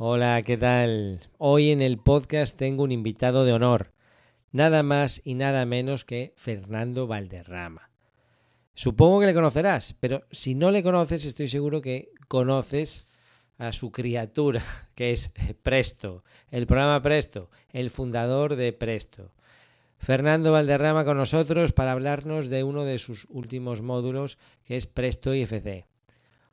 Hola, ¿qué tal? Hoy en el podcast tengo un invitado de honor, nada más y nada menos que Fernando Valderrama. Supongo que le conocerás, pero si no le conoces, estoy seguro que conoces a su criatura, que es Presto, el programa Presto, el fundador de Presto. Fernando Valderrama con nosotros para hablarnos de uno de sus últimos módulos, que es Presto IFC.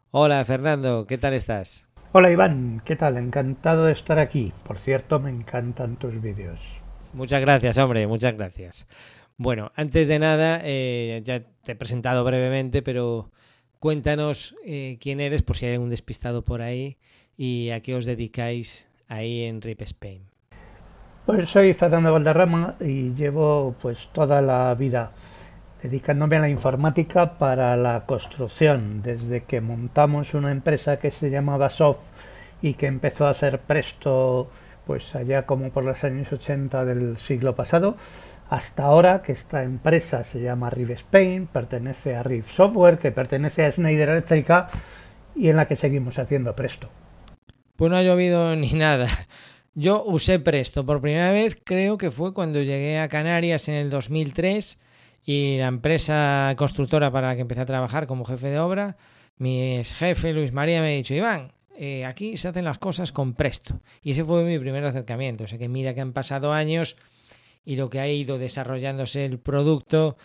Hola Fernando, ¿qué tal estás? Hola Iván, ¿qué tal? Encantado de estar aquí. Por cierto, me encantan tus vídeos. Muchas gracias, hombre, muchas gracias. Bueno, antes de nada, eh, ya te he presentado brevemente, pero cuéntanos eh, quién eres, por si hay algún despistado por ahí, y a qué os dedicáis ahí en RIP Spain. Pues soy Fernando Valderrama y llevo pues toda la vida dedicándome a la informática para la construcción, desde que montamos una empresa que se llamaba Soft y que empezó a hacer presto pues allá como por los años 80 del siglo pasado, hasta ahora que esta empresa se llama Riv Spain, pertenece a Riv Software, que pertenece a Schneider Electric y en la que seguimos haciendo presto. Pues no ha llovido ni nada. Yo usé Presto por primera vez, creo que fue cuando llegué a Canarias en el 2003 y la empresa constructora para la que empecé a trabajar como jefe de obra, mi jefe Luis María me ha dicho, Iván, eh, aquí se hacen las cosas con Presto. Y ese fue mi primer acercamiento. O sea que mira que han pasado años y lo que ha ido desarrollándose el producto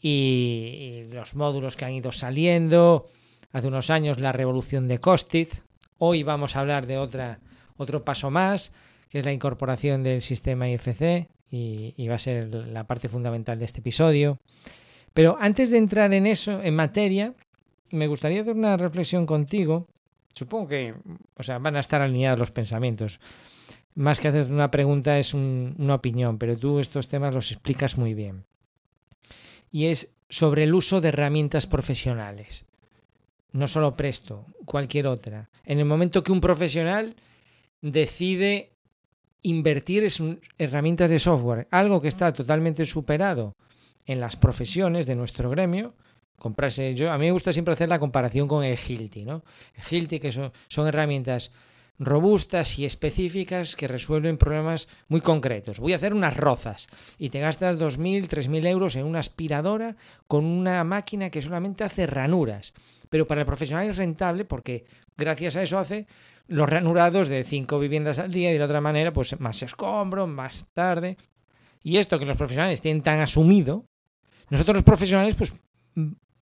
y, los módulos que han ido saliendo. Hace unos años la revolución de Costit. Hoy vamos a hablar de otra, otro paso más, que es la incorporación del sistema IFC y, va a ser la parte fundamental de este episodio. Pero antes de entrar en eso, en materia, me gustaría hacer una reflexión contigo. Supongo que, o sea, van a estar alineados los pensamientos. Más que hacer una pregunta es una opinión, pero tú estos temas los explicas muy bien. Y es sobre el uso de herramientas profesionales. No solo Presto, cualquier otra. En el momento que un profesional decide invertir en herramientas de software, algo que está totalmente superado en las profesiones de nuestro gremio. Comprarse, yo, a mí me gusta siempre hacer la comparación con el Hilti, ¿no? El Hilti, que son, son herramientas robustas y específicas que resuelven problemas muy concretos. Voy a hacer unas rozas y te gastas 2.000, 3.000 euros en una aspiradora con una máquina que solamente hace ranuras. Pero para el profesional es rentable porque gracias a eso hace los ranurados de cinco viviendas al día y de la otra manera, pues más escombro, más tarde. Y esto que los profesionales tienen tan asumido, nosotros los profesionales, pues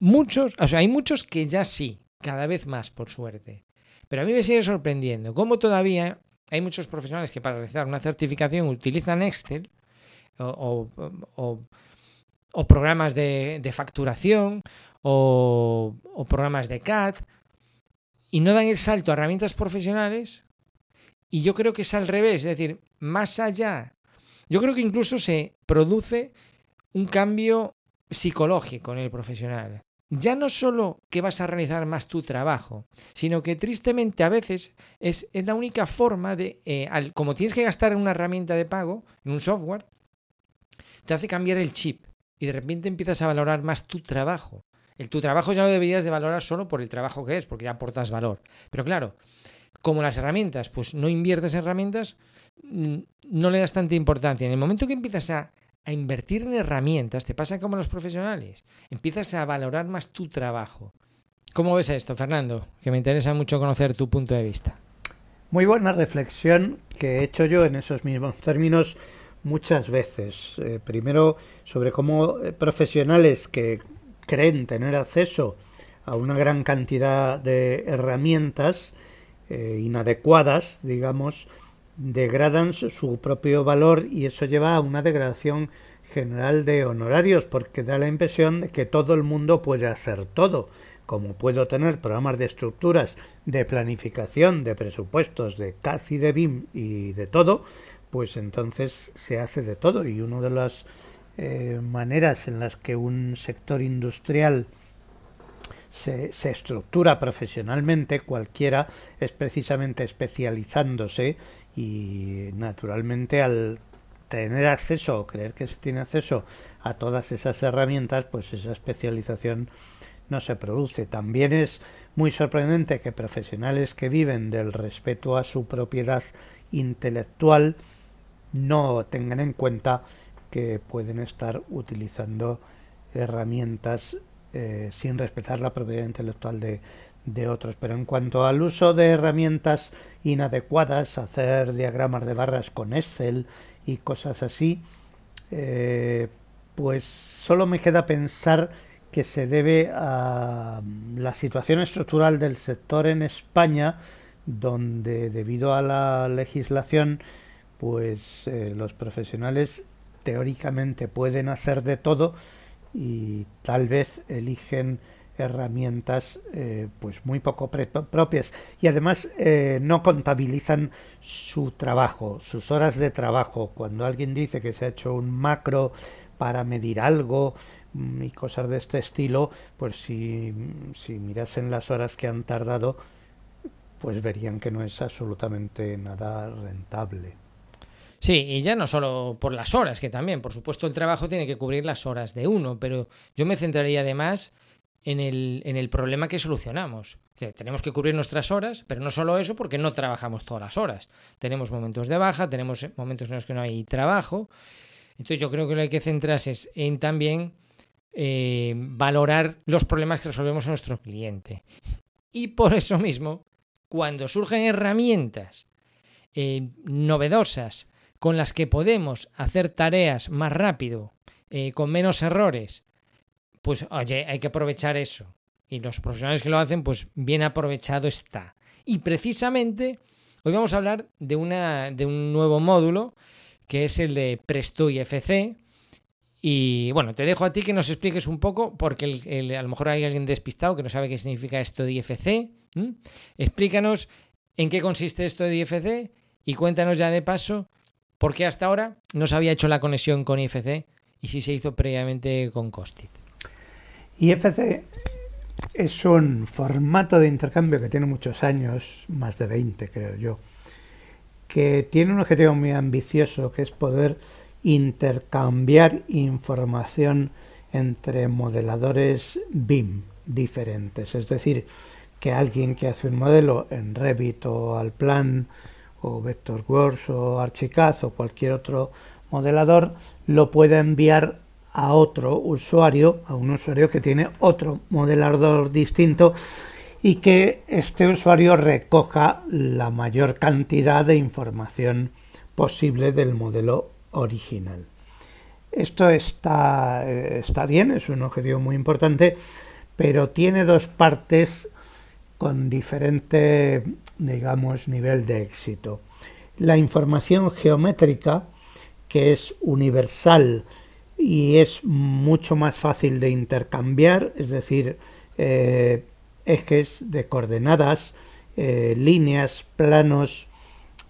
muchos, o sea, hay muchos que ya sí, cada vez más, por suerte. Pero a mí me sigue sorprendiendo cómo todavía hay muchos profesionales que para realizar una certificación utilizan Excel o, programas de, de facturación o, programas de CAD y no dan el salto a herramientas profesionales. Y yo creo que es al revés, es decir, más allá. Yo creo que incluso se produce un cambio psicológico en el profesional. Ya no solo que vas a realizar más tu trabajo, sino que tristemente a veces es, la única forma de, eh, como tienes que gastar en una herramienta de pago, en un software, te hace cambiar el chip y de repente empiezas a valorar más tu trabajo. El, tu trabajo ya no deberías de valorar solo por el trabajo que es, porque ya aportas valor. Pero claro, como las herramientas, pues no inviertes en herramientas, mm, no le das tanta importancia. En el momento que empiezas a, a invertir en herramientas, te pasa como los profesionales, empiezas a valorar más tu trabajo. ¿Cómo ves esto, Fernando? Que me interesa mucho conocer tu punto de vista. Muy buena reflexión que he hecho yo en esos mismos términos muchas veces. Eh, primero, sobre cómo eh, profesionales que creen tener acceso a una gran cantidad de herramientas eh, inadecuadas, digamos, degradan su propio valor y eso lleva a una degradación general de honorarios porque da la impresión de que todo el mundo puede hacer todo. Como puedo tener programas de estructuras, de planificación, de presupuestos, de CAD y de BIM y de todo, pues entonces se hace de todo. Y una de las eh, maneras en las que un sector industrial se, se, estructura profesionalmente, cualquiera es precisamente especializándose y naturalmente al tener acceso o creer que se tiene acceso a todas esas herramientas, pues esa especialización no se produce. También es muy sorprendente que profesionales que viven del respeto a su propiedad intelectual no tengan en cuenta que pueden estar utilizando herramientas eh, sin respetar la propiedad intelectual de, de otros. Pero en cuanto al uso de herramientas inadecuadas, hacer diagramas de barras con Excel y cosas así, eh, pues solo me queda pensar que se debe a la situación estructural del sector en España, donde debido a la legislación, pues eh, los profesionales teóricamente pueden hacer de todo y tal vez eligen herramientas eh, pues muy poco propias y además eh, no contabilizan su trabajo, sus horas de trabajo. Cuando alguien dice que se ha hecho un macro para medir algo mm, y cosas de este estilo, pues si, si mirasen las horas que han tardado, pues verían que no es absolutamente nada rentable. Sí, y ya no solo por las horas, que también, por supuesto, el trabajo tiene que cubrir las horas de uno, pero yo me centraría además en el, en el problema que solucionamos. tenemos que cubrir nuestras horas, pero no solo eso, porque no trabajamos todas las horas. Tenemos momentos de baja, tenemos momentos en los que no hay trabajo. Entonces yo creo que lo que hay que centrarse es en también eh, valorar los problemas que resolvemos a nuestro cliente. Y por eso mismo, cuando surgen herramientas eh, novedosas con las que podemos hacer tareas más rápido, eh, con menos errores, pues oye, hay que aprovechar eso. Y los profesionales que lo hacen, pues bien aprovechado está. Y precisamente hoy vamos a hablar de, una, de un nuevo módulo que es el de Presto IFC. Y bueno, te dejo a ti que nos expliques un poco, porque a lo mejor hay alguien despistado que no sabe qué significa esto de IFC. Explícanos en qué consiste esto de IFC y cuéntanos ya de paso por qué hasta ahora no se había hecho la conexión con IFC y si se hizo previamente con Costit. IFC es un formato de intercambio que tiene muchos años, más de 20 creo yo, que tiene un objetivo muy ambicioso, que es poder intercambiar información entre modeladores BIM diferentes. Es decir, que alguien que hace un modelo en Revit o Alplan o Vectorworks o Archicad o cualquier otro modelador lo pueda enviar a otro usuario, a un usuario que tiene otro modelador distinto y que este usuario recoja la mayor cantidad de información posible del modelo original. Esto está, eh, está bien, es un objetivo muy importante, pero tiene dos partes con diferente, digamos, nivel de éxito. La información geométrica, que es universal y es mucho más fácil de intercambiar, es decir, eh, ejes de coordenadas, eh, líneas, planos,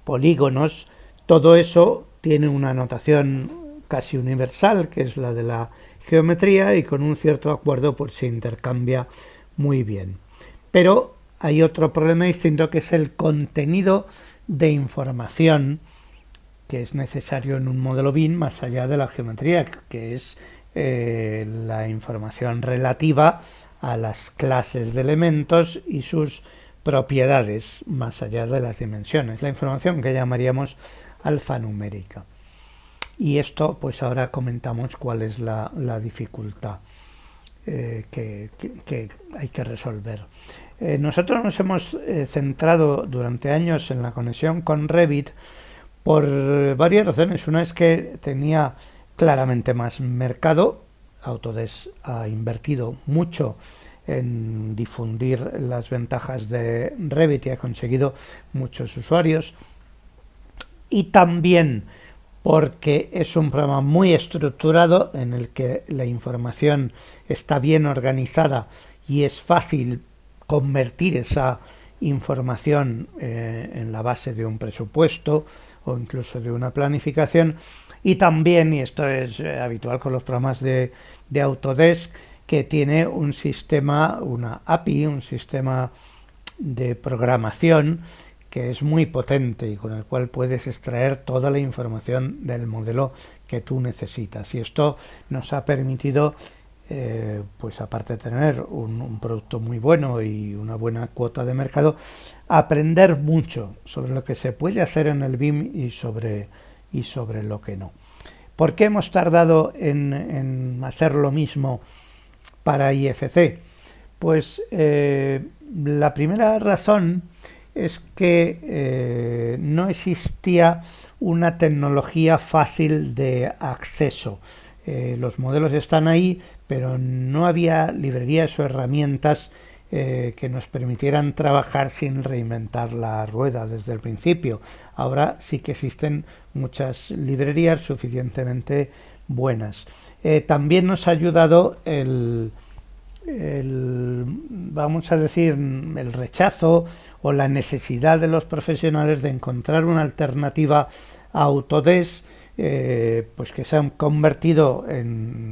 polígonos, todo eso tiene una notación casi universal, que es la de la geometría, y con un cierto acuerdo pues se intercambia muy bien. Pero hay otro problema distinto que es el contenido de información que es necesario en un modelo BIM más allá de la geometría, que es eh, la información relativa a las clases de elementos y sus propiedades más allá de las dimensiones, la información que llamaríamos alfanumérica. Y esto, pues ahora comentamos cuál es la, dificultad eh, que, hay que resolver. Eh, nosotros nos hemos centrado durante años en la conexión con Revit, por varias razones. Una es que tenía claramente más mercado. Autodesk ha invertido mucho en difundir las ventajas de Revit y ha conseguido muchos usuarios. Y también porque es un programa muy estructurado en el que la información está bien organizada y es fácil convertir esa información eh, en la base de un presupuesto o incluso de una planificación. Y también, y esto es eh, habitual con los programas de, de Autodesk, que tiene un sistema, una API, un sistema de programación que es muy potente y con el cual puedes extraer toda la información del modelo que tú necesitas. Y esto nos ha permitido eh, pues aparte de tener un, producto muy bueno y una buena cuota de mercado, aprender mucho sobre lo que se puede hacer en el BIM y sobre, y sobre lo que no. ¿Por qué hemos tardado en, hacer lo mismo para IFC? Pues eh, la primera razón es que eh, no existía una tecnología fácil de acceso. los modelos están ahí, pero no había librerías o herramientas eh, que nos permitieran trabajar sin reinventar la rueda desde el principio. Ahora sí que existen muchas librerías suficientemente buenas. Eh, también nos ha ayudado el, vamos a decir, el rechazo o la necesidad de los profesionales de encontrar una alternativa a Autodesk, eh, pues que se han convertido en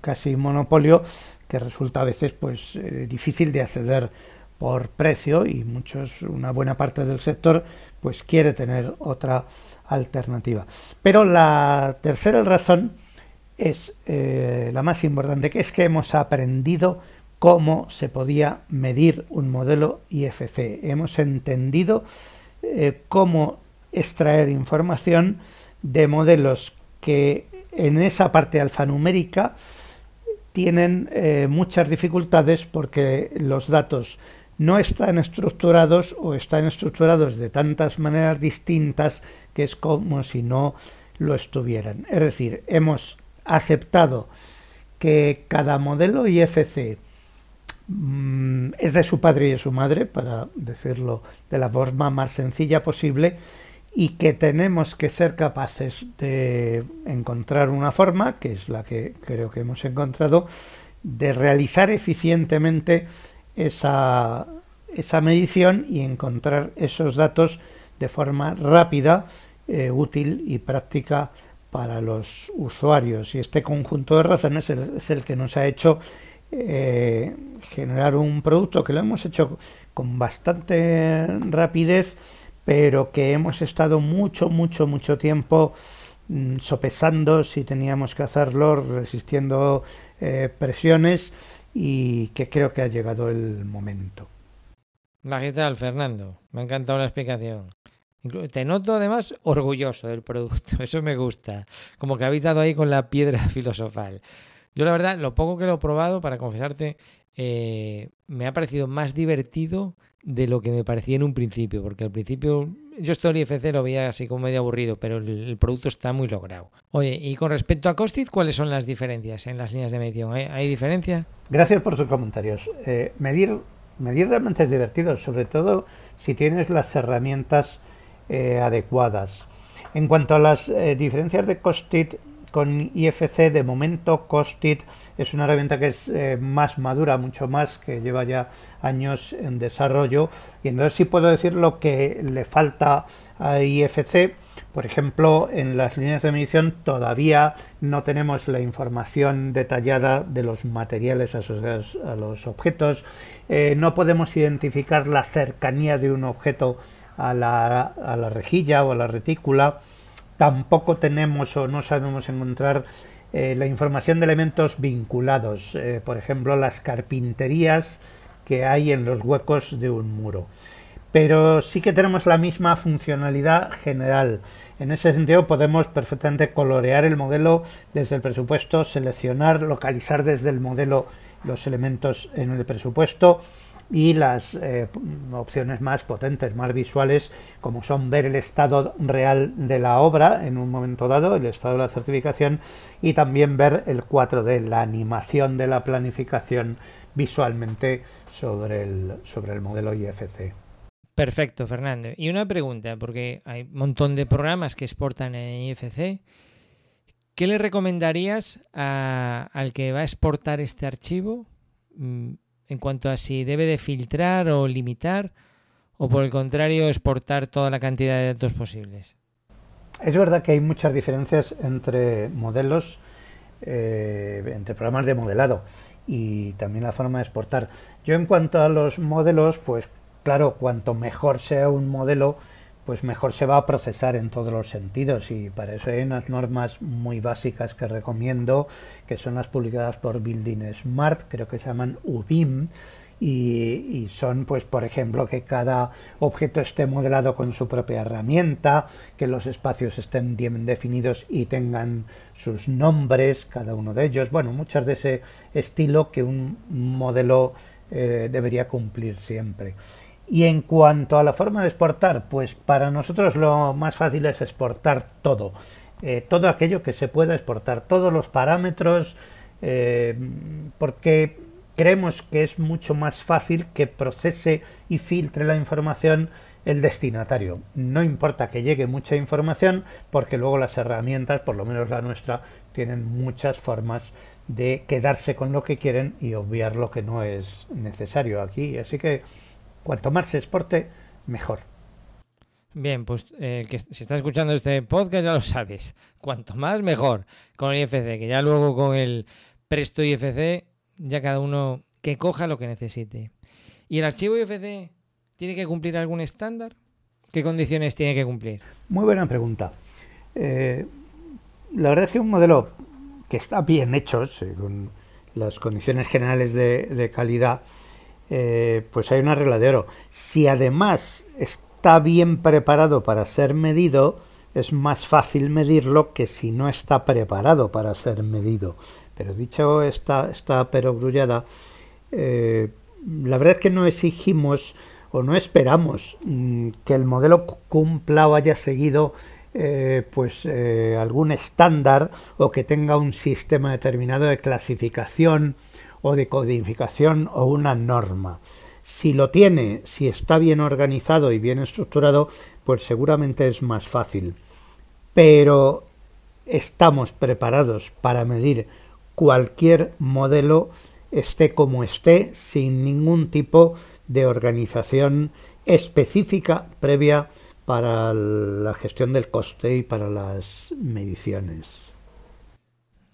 casi monopolio que resulta a veces pues eh, difícil de acceder por precio y muchos una buena parte del sector pues quiere tener otra alternativa. Pero la tercera razón es eh, la más importante que es que hemos aprendido cómo se podía medir un modelo IFC hemos entendido cómo extraer información de modelos que en esa parte alfanumérica tienen eh, muchas dificultades porque los datos no están estructurados o están estructurados de tantas maneras distintas que es como si no lo estuvieran. Es decir, hemos aceptado que cada modelo IFC mm, es de su padre y de su madre, para decirlo de la forma más sencilla posible, y que tenemos que ser capaces de encontrar una forma, que es la que creo que hemos encontrado, de realizar eficientemente esa, esa medición y encontrar esos datos de forma rápida, eh, útil y práctica para los usuarios. Y este conjunto de razones es el, que nos ha hecho eh, generar un producto que lo hemos hecho con bastante rapidez pero que hemos estado mucho, mucho, mucho tiempo mm, sopesando si teníamos que hacerlo, resistiendo eh, presiones y que creo que ha llegado el momento. Magistral, Fernando, me ha encantado la explicación. Te noto además orgulloso del producto, eso me gusta, como que habéis dado ahí con la piedra filosofal. Yo la verdad, lo poco que lo he probado, para confesarte, eh, me ha parecido más divertido de lo que me parecía en un principio, porque al principio yo esto el IFC lo veía así como medio aburrido, pero el, producto está muy logrado. Oye, y con respecto a Costit, ¿cuáles son las diferencias en las líneas de medición? ¿Hay, diferencia? Gracias por sus comentarios. Eh, medir, medir realmente es divertido, sobre todo si tienes las herramientas eh, adecuadas. En cuanto a las eh, diferencias de Costit, con IFC de momento Costit es una herramienta que es eh, más madura, mucho más, que lleva ya años en desarrollo. Y entonces sí puedo decir lo que le falta a IFC. Por ejemplo, en las líneas de medición todavía no tenemos la información detallada de los materiales asociados a los objetos, eh, no podemos identificar la cercanía de un objeto a la, a la rejilla o a la retícula, tampoco tenemos o no sabemos encontrar eh, la información de elementos vinculados, eh, por ejemplo, las carpinterías que hay en los huecos de un muro. Pero sí que tenemos la misma funcionalidad general. En ese sentido podemos perfectamente colorear el modelo desde el presupuesto, seleccionar, localizar desde el modelo los elementos en el presupuesto y las eh, opciones más potentes, más visuales, como son ver el estado real de la obra en un momento dado, el estado de la certificación, y también ver el 4D, la animación de la planificación visualmente sobre el, sobre el modelo IFC. Perfecto, Fernando. Y una pregunta, porque hay un montón de programas que exportan en IFC. ¿Qué le recomendarías al que va a exportar este archivo? En cuanto a si debe de filtrar o limitar o por el contrario exportar toda la cantidad de datos posibles. Es verdad que hay muchas diferencias entre modelos, eh, entre programas de modelado y también la forma de exportar. Yo en cuanto a los modelos, pues claro, cuanto mejor sea un modelo, pues mejor se va a procesar en todos los sentidos y para eso hay unas normas muy básicas que recomiendo que son las publicadas por Building Smart, creo que se llaman UBIM y, son pues por ejemplo que cada objeto esté modelado con su propia herramienta, que los espacios estén bien definidos y tengan sus nombres, cada uno de ellos, bueno, muchas de ese estilo que un modelo eh, debería cumplir siempre. Y en cuanto a la forma de exportar, pues para nosotros lo más fácil es exportar todo. Eh, todo aquello que se pueda exportar, todos los parámetros, eh, porque creemos que es mucho más fácil que procese y filtre la información el destinatario. No importa que llegue mucha información, porque luego las herramientas, por lo menos la nuestra, tienen muchas formas de quedarse con lo que quieren y obviar lo que no es necesario aquí. Así que Cuanto más se exporte, mejor. Bien, pues eh, que si estás escuchando este podcast ya lo sabes. Cuanto más, mejor con el IFC, que ya luego con el Presto IFC, ya cada uno que coja lo que necesite. ¿Y el archivo IFC tiene que cumplir algún estándar? ¿Qué condiciones tiene que cumplir? Muy buena pregunta. Eh, la verdad es que un modelo que está bien hecho, según las condiciones generales de calidad, eh, pues hay una regla de oro. Si además está bien preparado para ser medido, es más fácil medirlo que si no está preparado para ser medido. Pero dicho esta, esta perogrullada, eh, la verdad es que no exigimos o no esperamos mm, que el modelo cumpla o haya seguido eh, pues algún estándar o que tenga un sistema determinado de clasificación o de codificación o una norma. Si lo tiene, si está bien organizado y bien estructurado, pues seguramente es más fácil. Pero estamos preparados para medir cualquier modelo, esté como esté, sin ningún tipo de organización específica previa para la gestión del coste y para las mediciones.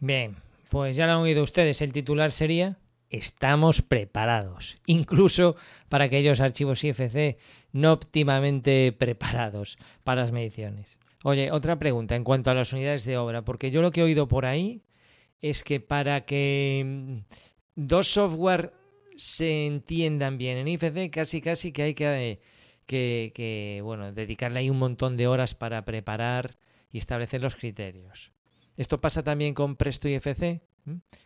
Bien, pues ya lo han oído ustedes, el titular sería estamos preparados, incluso para aquellos archivos IFC no óptimamente preparados para las mediciones. Oye, otra pregunta en cuanto a las unidades de obra, porque yo lo que he oído por ahí es que para que mm, dos software se entiendan bien en IFC, casi casi que hay que, que, que bueno, dedicarle ahí un montón de horas para preparar y establecer los criterios. ¿Esto pasa también con Presto IFC?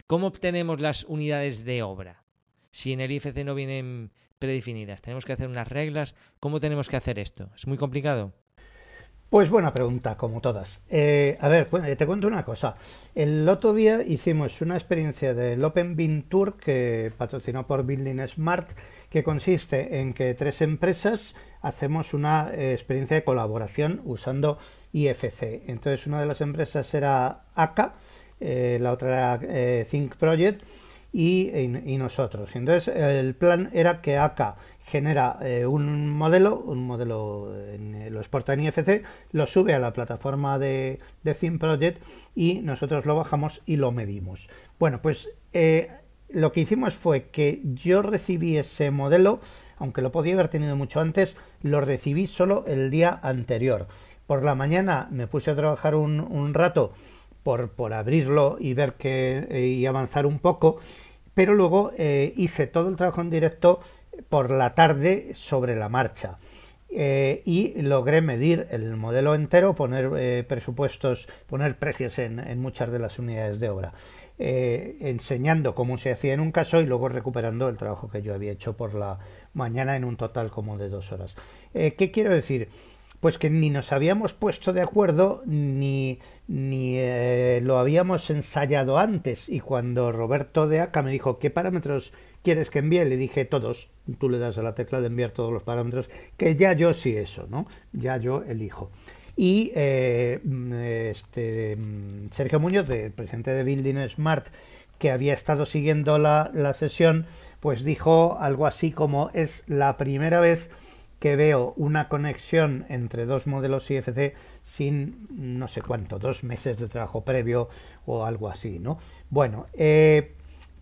¿Cómo obtenemos las unidades de obra? Si en el IFC no vienen predefinidas, tenemos que hacer unas reglas. ¿Cómo tenemos que hacer esto? ¿Es muy complicado? Pues buena pregunta, como todas. Eh, a ver, pues, te cuento una cosa. El otro día hicimos una experiencia del Open Bin Tour que patrocinó por Building Smart, que consiste en que tres empresas hacemos una eh, experiencia de colaboración usando IFC. Entonces, una de las empresas era ACA, eh, la otra era eh, Think Project y, nosotros. Entonces el plan era que ACA genera un modelo, un modelo lo exporta en IFC, lo sube a la plataforma de, de Project y nosotros lo bajamos y lo medimos. Bueno, pues lo que hicimos fue que yo recibí ese modelo, aunque lo podía haber tenido mucho antes, lo recibí solo el día anterior. Por la mañana me puse a trabajar un, rato por, abrirlo y ver que eh, y avanzar un poco, pero luego eh, hice todo el trabajo en directo por la tarde sobre la marcha. Eh, y logré medir el modelo entero, poner presupuestos, poner precios en, muchas de las unidades de obra, enseñando cómo se hacía en un caso y luego recuperando el trabajo que yo había hecho por la mañana en un total como de dos horas. ¿Qué quiero decir? Pues que ni nos habíamos puesto de acuerdo ni ni eh, lo habíamos ensayado antes y cuando Roberto de Aca me dijo ¿qué parámetros quieres que envíe? Le dije todos, tú le das a la tecla de enviar todos los parámetros, que ya yo sí eso, ¿no? Ya yo elijo. Y eh, este, Sergio Muñoz, el presidente de Building Smart, que había estado siguiendo la, la sesión, pues dijo algo así como es la primera vez que veo una conexión entre dos modelos IFC sin no sé cuánto, dos meses de trabajo previo o algo así, ¿no? Bueno, eh,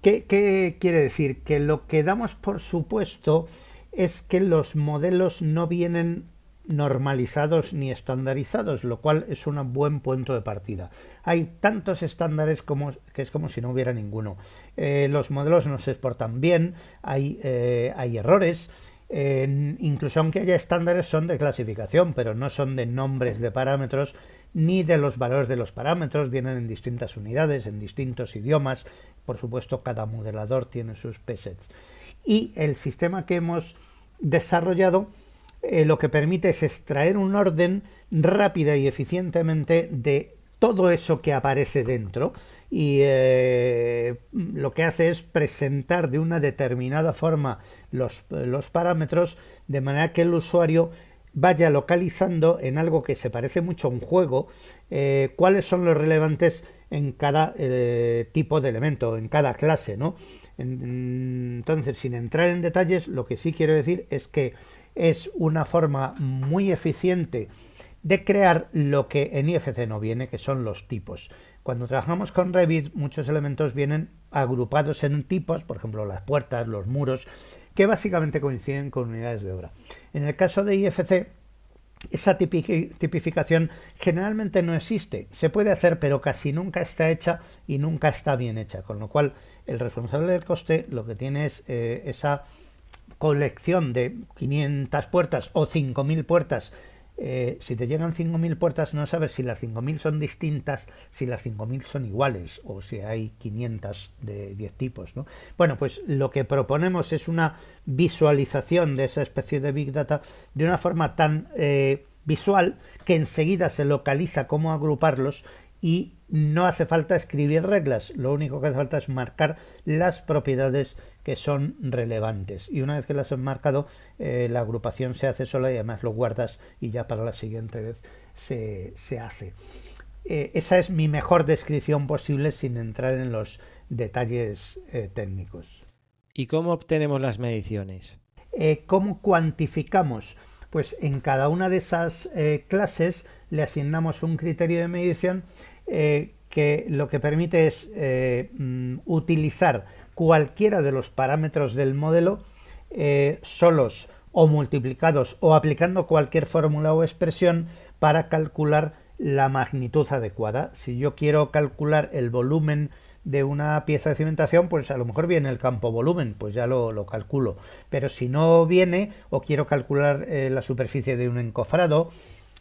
¿qué, ¿qué, quiere decir? Que lo que damos por supuesto es que los modelos no vienen normalizados ni estandarizados, lo cual es un buen punto de partida. Hay tantos estándares como, que es como si no hubiera ninguno. Eh, los modelos no se exportan bien, hay, eh, hay errores, incluso aunque haya estándares son de clasificación, pero no son de nombres de parámetros ni de los valores de los parámetros, vienen en distintas unidades, en distintos idiomas, por supuesto cada modelador tiene sus presets. Y el sistema que hemos desarrollado eh, lo que permite es extraer un orden rápida y eficientemente de todo eso que aparece dentro y eh, lo que hace es presentar de una determinada forma los, parámetros de manera que el usuario vaya localizando en algo que se parece mucho a un juego eh, cuáles son los relevantes en cada tipo de elemento, en cada clase, ¿no? Entonces, sin entrar en detalles, lo que sí quiero decir es que es una forma muy eficiente de crear lo que en IFC no viene, que son los tipos. Cuando trabajamos con Revit, muchos elementos vienen agrupados en tipos, por ejemplo, las puertas, los muros, que básicamente coinciden con unidades de obra. En el caso de IFC, esa tipificación generalmente no existe. Se puede hacer, pero casi nunca está hecha y nunca está bien hecha. Con lo cual, el responsable del coste lo que tiene es eh, esa colección de 500 puertas o 5.000 puertas, eh, si te llegan 5.000 puertas no sabes si las 5.000 son distintas, si las 5.000 son iguales o si hay 500 de 10 tipos. ¿no? Bueno, pues lo que proponemos es una visualización de esa especie de Big Data de una forma tan eh, visual que enseguida se localiza cómo agruparlos y no hace falta escribir reglas, lo único que hace falta es marcar las propiedades que son relevantes. Y una vez que las has marcado, eh, la agrupación se hace sola y además lo guardas y ya para la siguiente vez se, hace. Eh, esa es mi mejor descripción posible sin entrar en los detalles eh, técnicos. ¿Y cómo obtenemos las mediciones? ¿Cómo cuantificamos? Pues en cada una de esas clases le asignamos un criterio de medición que lo que permite es mm, utilizar cualquiera de los parámetros del modelo eh, solos o multiplicados o aplicando cualquier fórmula o expresión para calcular la magnitud adecuada. Si yo quiero calcular el volumen de una pieza de cimentación, pues a lo mejor viene el campo volumen, pues ya lo, calculo. Pero si no viene, o quiero calcular la superficie de un encofrado,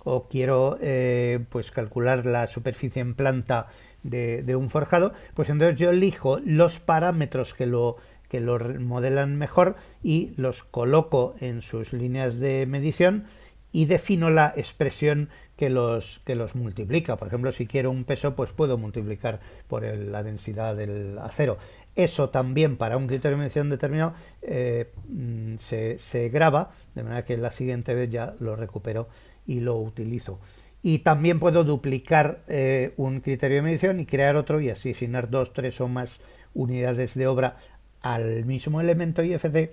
o quiero eh, pues calcular la superficie en planta de, un forjado, pues entonces yo elijo los parámetros que lo que lo modelan mejor y los coloco en sus líneas de medición y defino la expresión que los, que los multiplica. Por ejemplo, si quiero un peso, pues puedo multiplicar por la densidad del acero. Eso también para un criterio de medición determinado eh, mm, se, se graba, de manera que la siguiente vez ya lo recupero y lo utilizo. Y también puedo duplicar eh, un criterio de medición y crear otro y así asignar dos, tres o más unidades de obra al mismo elemento IFC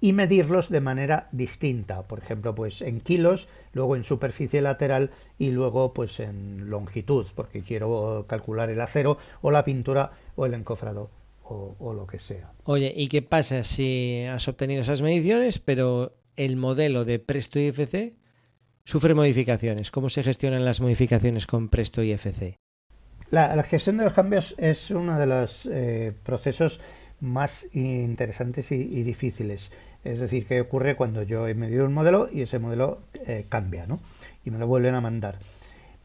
y medirlos de manera distinta, por ejemplo, pues en kilos, luego en superficie lateral y luego pues en longitud, porque quiero calcular el acero o la pintura o el encofrado o, o lo que sea. Oye, ¿y qué pasa si has obtenido esas mediciones, pero el modelo de Presto IFC sufre modificaciones. ¿Cómo se gestionan las modificaciones con Presto IFC? La, la gestión de los cambios es uno de los eh, procesos más interesantes y, difíciles. Es decir, que ocurre cuando yo he medido un modelo y ese modelo eh, cambia, ¿no? Y me lo vuelven a mandar.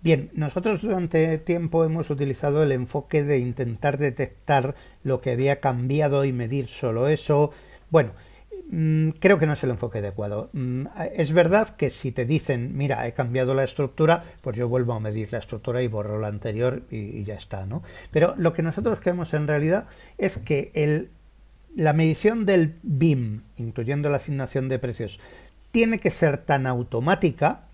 Bien, nosotros durante tiempo hemos utilizado el enfoque de intentar detectar lo que había cambiado y medir solo eso. Bueno, creo que no es el enfoque adecuado. Mm, es verdad que si te dicen, mira, he cambiado la estructura, pues yo vuelvo a medir la estructura y borro la anterior y, ya está, ¿no? Pero lo que nosotros queremos en realidad es que el, la medición del BIM, incluyendo la asignación de precios, tiene que ser tan automática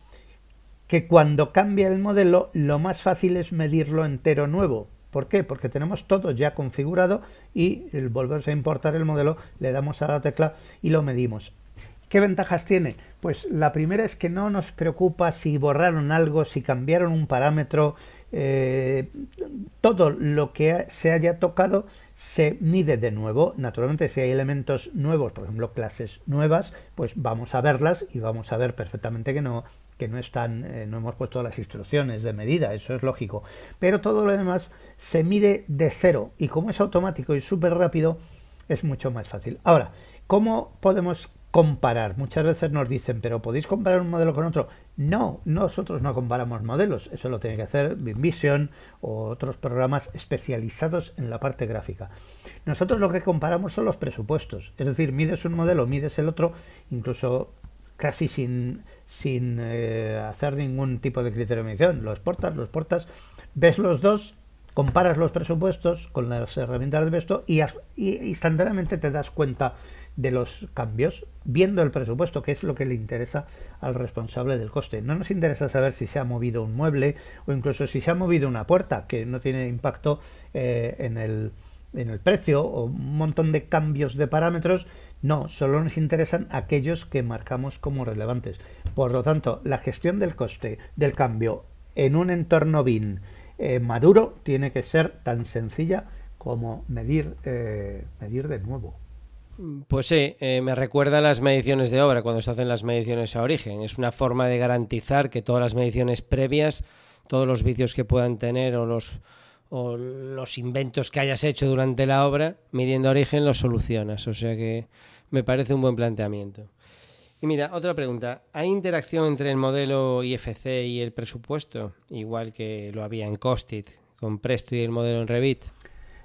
que cuando cambia el modelo, lo más fácil es medirlo entero nuevo, ¿Por qué? Porque tenemos todo ya configurado y el volverse a importar el modelo, le damos a la tecla y lo medimos. ¿Qué ventajas tiene? Pues la primera es que no nos preocupa si borraron algo, si cambiaron un parámetro, eh, todo lo que se haya tocado se mide de nuevo. Naturalmente, si hay elementos nuevos, por ejemplo, clases nuevas, pues vamos a verlas y vamos a ver perfectamente que no que no están, eh, no hemos puesto las instrucciones de medida, eso es lógico. Pero todo lo demás se mide de cero y como es automático y súper rápido, es mucho más fácil. Ahora, ¿cómo podemos comparar. Muchas veces nos dicen, pero ¿podéis comparar un modelo con otro? No, nosotros no comparamos modelos. Eso lo tiene que hacer BIMVision o otros programas especializados en la parte gráfica. Nosotros lo que comparamos son los presupuestos. Es decir, mides un modelo, mides el otro, incluso casi sin, sin eh, hacer ningún tipo de criterio de medición. Los portas, los portas, ves los dos, comparas los presupuestos con las herramientas de Besto y, y instantáneamente te das cuenta de los cambios, viendo el presupuesto, que es lo que le interesa al responsable del coste. No nos interesa saber si se ha movido un mueble o incluso si se ha movido una puerta, que no tiene impacto eh, en, el, en el precio o un montón de cambios de parámetros. No, solo nos interesan aquellos que marcamos como relevantes. Por lo tanto, la gestión del coste del cambio en un entorno BIN eh, maduro tiene que ser tan sencilla como medir, eh, medir de nuevo. Pues sí, eh, me recuerda a las mediciones de obra cuando se hacen las mediciones a origen. Es una forma de garantizar que todas las mediciones previas, todos los vicios que puedan tener o los, o los inventos que hayas hecho durante la obra, midiendo origen, los solucionas. O sea que me parece un buen planteamiento. Y mira, otra pregunta. ¿Hay interacción entre el modelo IFC y el presupuesto? Igual que lo había en Costit, con Presto y el modelo en Revit.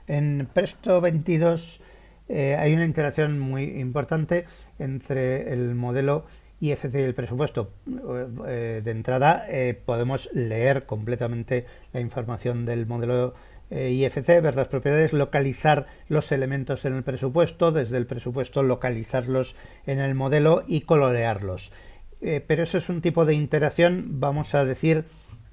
En Presto 22 eh, hay una interacción muy importante entre el modelo IFC y el presupuesto. Eh, de entrada, eh, podemos leer completamente la información del modelo IFC, ver las propiedades, localizar los elementos en el presupuesto, desde el presupuesto localizarlos en el modelo y colorearlos. pero eso es un tipo de interacción, vamos a decir,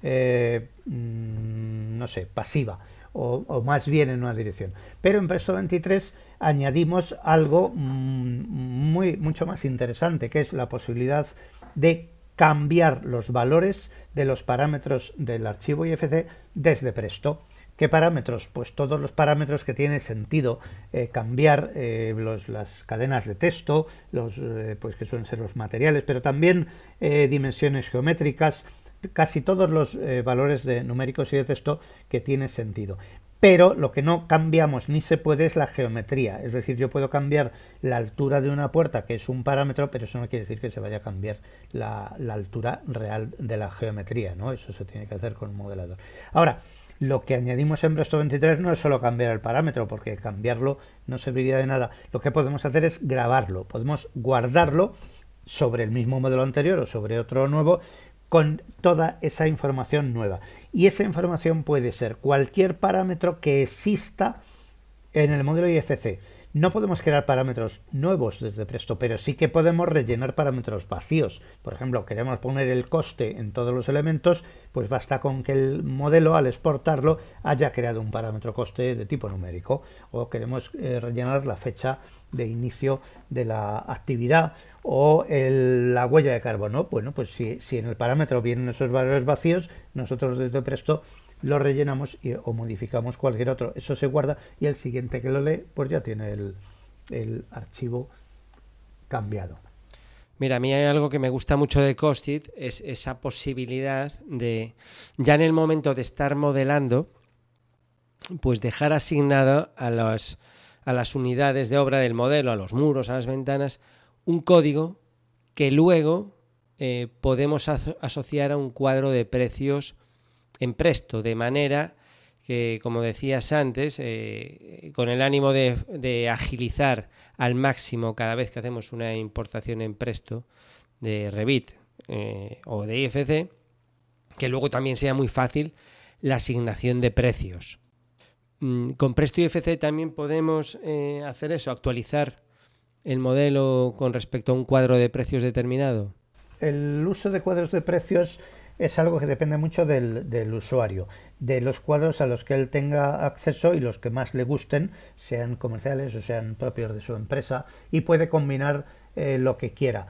mm, no sé, pasiva o, más bien en una dirección. Pero en Presto 23 añadimos algo mm, muy, mucho más interesante, que es la posibilidad de cambiar los valores de los parámetros del archivo IFC desde Presto. ¿Qué parámetros? Pues todos los parámetros que tiene sentido eh, cambiar, eh, las cadenas de texto, los, eh, pues que suelen ser los materiales, pero también dimensiones geométricas, casi todos los eh, valores de numéricos y de texto que tiene sentido. Pero lo que no cambiamos ni se puede es la geometría. Es decir, yo puedo cambiar la altura de una puerta, que es un parámetro, pero eso no quiere decir que se vaya a cambiar la, altura real de la geometría. ¿no? Eso se tiene que hacer con un modelador. Ahora, lo que añadimos en Presto 23 no es solo cambiar el parámetro, porque cambiarlo no serviría de nada. Lo que podemos hacer es grabarlo. Podemos guardarlo sobre el mismo modelo anterior o sobre otro nuevo con toda esa información nueva. Y esa información puede ser cualquier parámetro que exista en el modelo IFC. No podemos crear parámetros nuevos desde Presto, pero sí que podemos rellenar parámetros vacíos. Por ejemplo, queremos poner el coste en todos los elementos, pues basta con que el modelo al exportarlo haya creado un parámetro coste de tipo numérico. O queremos eh, rellenar la fecha de inicio de la actividad o la huella de carbono. Bueno, pues si, si en el parámetro vienen esos valores vacíos, nosotros desde Presto lo rellenamos y, o modificamos cualquier otro. Eso se guarda y el siguiente que lo lee, pues ya tiene el, el archivo cambiado. Mira, a mí hay algo que me gusta mucho de Costit, es esa posibilidad de, ya en el momento de estar modelando, pues dejar asignado a, los, a las unidades de obra del modelo, a los muros, a las ventanas, un código que luego eh, podemos asociar a un cuadro de precios en presto, de manera que, como decías antes, eh, con el ánimo de, agilizar al máximo cada vez que hacemos una importación en presto de Revit eh, o de IFC, que luego también sea muy fácil la asignación de precios. Mm, con Presto IFC también podemos hacer eso, actualizar el modelo con respecto a un cuadro de precios determinado. El uso de cuadros de precios es algo que depende mucho del, usuario, de los cuadros a los que él tenga acceso y los que más le gusten, sean comerciales o sean propios de su empresa, y puede combinar eh, lo que quiera.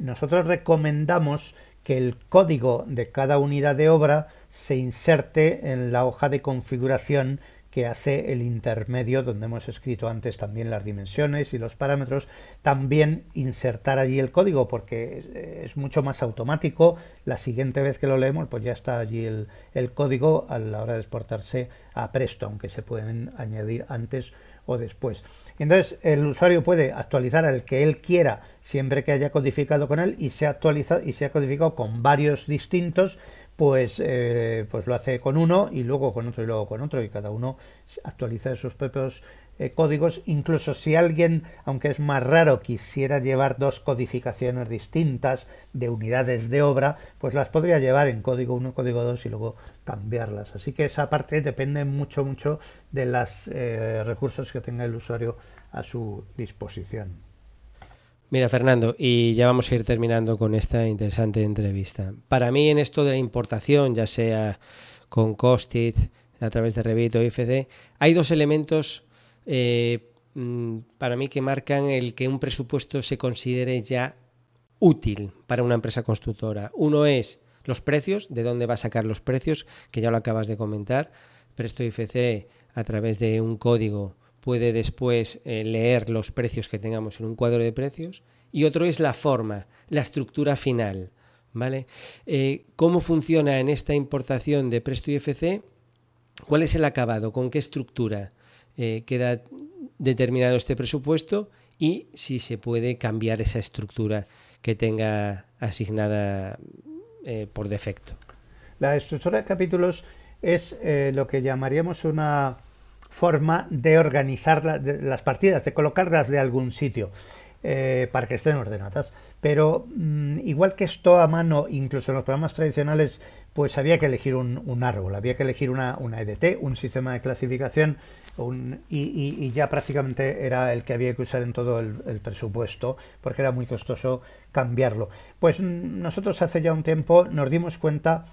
nosotros recomendamos que el código de cada unidad de obra se inserte en la hoja de configuración que hace el intermedio donde hemos escrito antes también las dimensiones y los parámetros, también insertar allí el código porque es mucho más automático. La siguiente vez que lo leemos, pues ya está allí el, código a la hora de exportarse a Presto, aunque se pueden añadir antes o después. Entonces el usuario puede actualizar al que él quiera siempre que haya codificado con él y se actualiza y se ha codificado con varios distintos pues, eh, pues lo hace con uno y luego con otro y luego con otro y cada uno actualiza sus propios eh, códigos. Incluso si alguien, aunque es más raro, quisiera llevar dos codificaciones distintas de unidades de obra, pues las podría llevar en código 1, código 2 y luego cambiarlas. Así que esa parte depende mucho, mucho de los eh, recursos que tenga el usuario a su disposición. Mira, Fernando, y ya vamos a ir terminando con esta interesante entrevista. Para mí, en esto de la importación, ya sea con Costit, a través de Revit o IFC, hay dos elementos eh, mm, para mí que marcan el que un presupuesto se considere ya útil para una empresa constructora. Uno es los precios, de dónde va a sacar los precios, que ya lo acabas de comentar. Presto IFC, a través de un código puede después eh, leer los precios que tengamos en un cuadro de precios. Y otro es la forma, la estructura final. ¿vale? Eh, ¿Cómo funciona en esta importación de Presto IFC? ¿Cuál es el acabado? ¿Con qué estructura eh, queda determinado este presupuesto? Y si se puede cambiar esa estructura que tenga asignada por defecto. La estructura de capítulos es lo que llamaríamos una forma de organizar las partidas, de colocarlas de algún sitio. Eh, para que estén ordenadas. Pero mm, igual que esto a mano, incluso en los programas tradicionales, pues había que elegir un, árbol, había que elegir una, EDT, un sistema de clasificación, y, ya prácticamente era el que había que usar en todo el, presupuesto, porque era muy costoso cambiarlo. Pues mm, nosotros hace ya un tiempo nos dimos cuenta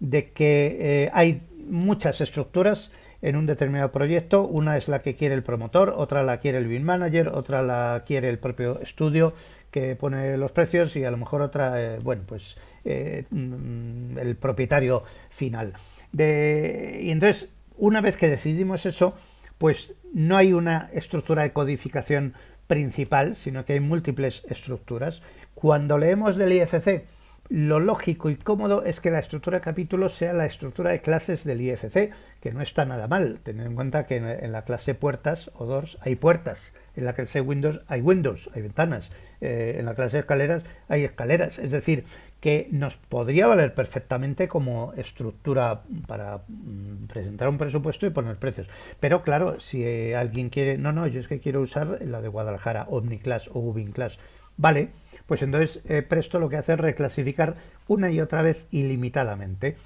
de que eh, hay muchas estructuras en un determinado proyecto. Una es la que quiere el promotor, otra la quiere el BIM manager, otra la quiere el propio estudio que pone los precios y a lo mejor otra, eh, bueno, pues eh, mm, el propietario final. Y entonces, una vez que decidimos eso, pues no hay una estructura de codificación principal, sino que hay múltiples estructuras. Cuando leemos del IFC, lo lógico y cómodo es que la estructura de capítulos sea la estructura de clases del IFC, que no está nada mal. Tened en cuenta que en la clase puertas o doors hay puertas, en la clase Windows hay Windows, hay ventanas, eh, en la clase escaleras hay escaleras. Es decir, que nos podría valer perfectamente como estructura para mm, presentar un presupuesto y poner precios. Pero claro, si eh, alguien quiere, no, no, yo es que quiero usar la de Guadalajara, OmniClass o UbincLass, vale, pues entonces eh, Presto lo que hace es reclasificar una y otra vez ilimitadamente.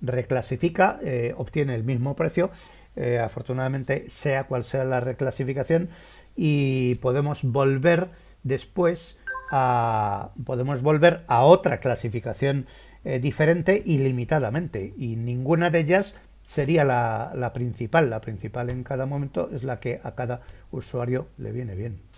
Reclasifica, eh, obtiene el mismo precio, eh, afortunadamente sea cual sea la reclasificación, y podemos volver después a, podemos volver a otra clasificación diferente ilimitadamente, y ninguna de ellas sería la principal. La principal en cada momento es la que a cada usuario le viene bien.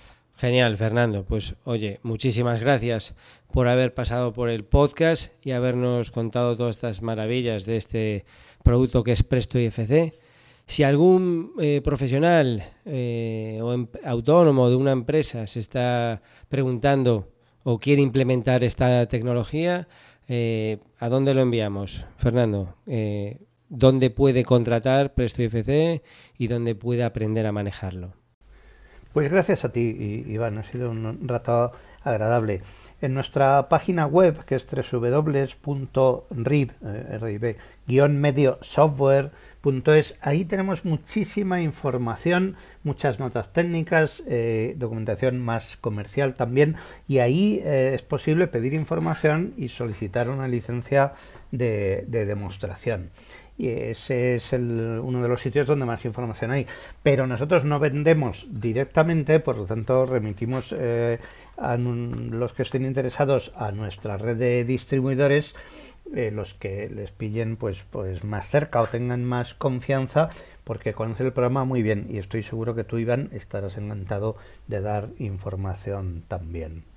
Genial, Fernando. Pues oye, muchísimas gracias por haber pasado por el podcast y habernos contado todas estas maravillas de este producto que es Presto IFC. Si algún eh, profesional eh, o em, autónomo de una empresa se está preguntando o quiere implementar esta tecnología, eh, ¿a dónde lo enviamos, Fernando? ¿Dónde puede contratar Presto IFC y dónde puede aprender a manejarlo? Pues gracias a ti, Iván, ha sido un rato agradable. En nuestra página web, que es www.rib-mediosoftware.es, eh, ahí tenemos muchísima información, muchas notas técnicas, eh, documentación más comercial también, y ahí eh, es posible pedir información y solicitar una licencia de demostración y ese es uno de los sitios donde más información hay. Pero nosotros no vendemos directamente, por lo tanto remitimos eh, a los que estén interesados a nuestra red de distribuidores, eh, los que les pillen pues, pues más cerca o tengan más confianza, porque conocen el programa muy bien y estoy seguro que tú, Iván, estarás encantado de dar información también.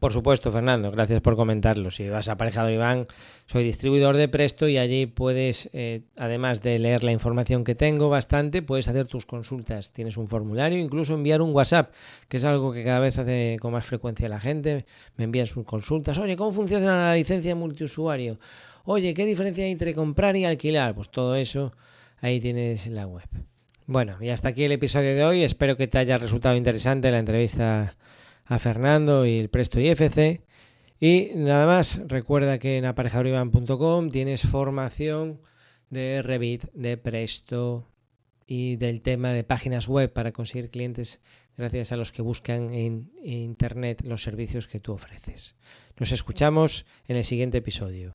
Por supuesto, Fernando, gracias por comentarlo. Si vas a Iván, soy distribuidor de Presto y allí puedes, eh, además de leer la información que tengo bastante, puedes hacer tus consultas. Tienes un formulario, incluso enviar un WhatsApp, que es algo que cada vez hace con más frecuencia la gente. Me envían sus consultas. Oye, ¿cómo funciona la licencia multiusuario? Oye, ¿qué diferencia hay entre comprar y alquilar? Pues todo eso ahí tienes la web. Bueno, y hasta aquí el episodio de hoy. Espero que te haya resultado interesante la entrevista a Fernando y el Presto IFC. Y nada más, recuerda que en aparejadorivan.com tienes formación de Revit, de Presto y del tema de páginas web para conseguir clientes gracias a los que buscan en Internet los servicios que tú ofreces. Nos escuchamos en el siguiente episodio.